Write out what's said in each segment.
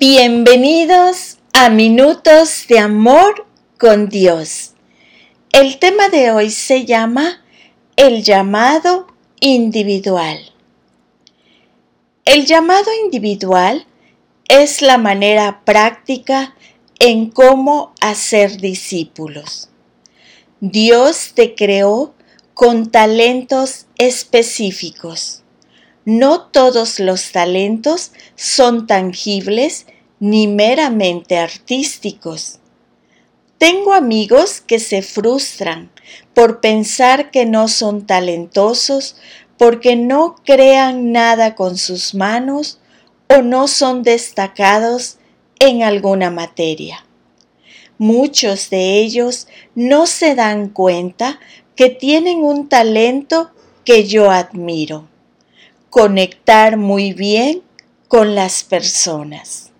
Bienvenidos a Minutos de Amor con Dios. El tema de hoy se llama El llamado individual. El llamado individual es la manera práctica en cómo hacer discípulos. Dios te creó con talentos específicos. No todos los talentos son tangibles ni meramente artísticos. Tengo amigos que se frustran por pensar que no son talentosos porque no crean nada con sus manos o no son destacados en alguna materia. Muchos de ellos no se dan cuenta que tienen un talento que yo admiro, conectar muy bien con las personas.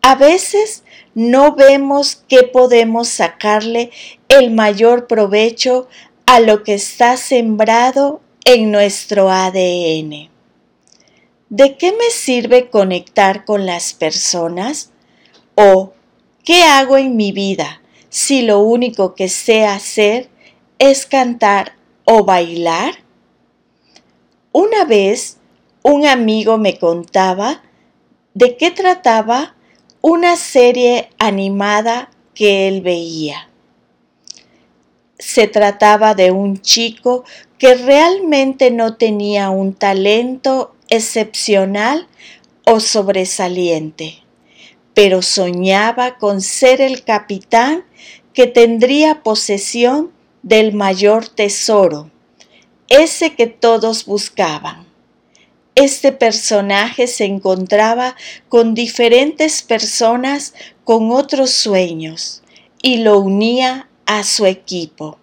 A veces no vemos que podemos sacarle el mayor provecho a lo que está sembrado en nuestro ADN. ¿De qué me sirve conectar con las personas? ¿O qué hago en mi vida si lo único que sé hacer es cantar o bailar? Una vez un amigo me contaba de qué trataba una serie animada que él veía. Se trataba de un chico que realmente no tenía un talento excepcional o sobresaliente, pero soñaba con ser el capitán que tendría posesión del mayor tesoro, ese que todos buscaban este personaje se encontraba con diferentes personas con otros sueños y lo unía a su equipo.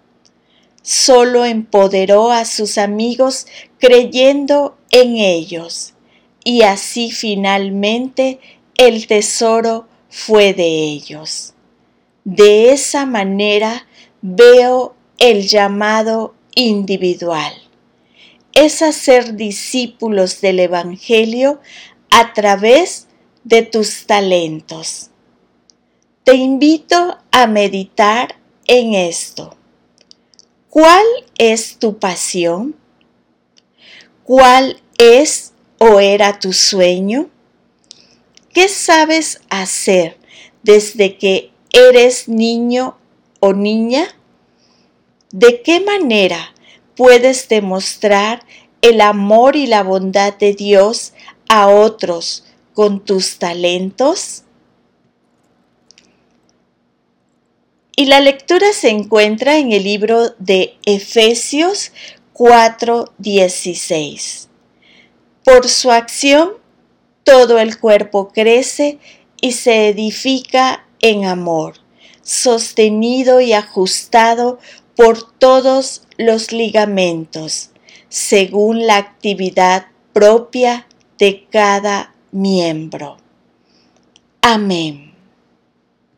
Solo empoderó a sus amigos creyendo en ellos y así finalmente el tesoro fue de ellos. De esa manera veo el llamado individual es hacer discípulos del Evangelio a través de tus talentos. Te invito a meditar en esto. ¿Cuál es tu pasión? ¿Cuál es o era tu sueño? ¿Qué sabes hacer desde que eres niño o niña? ¿De qué manera puedes demostrar el amor y la bondad de Dios a otros con tus talentos? Y la lectura se encuentra en el libro de Efesios 4:16. Por su acción, todo el cuerpo crece y se edifica en amor, sostenido y ajustado por todos los ligamentos, según la actividad propia de cada miembro. Amén.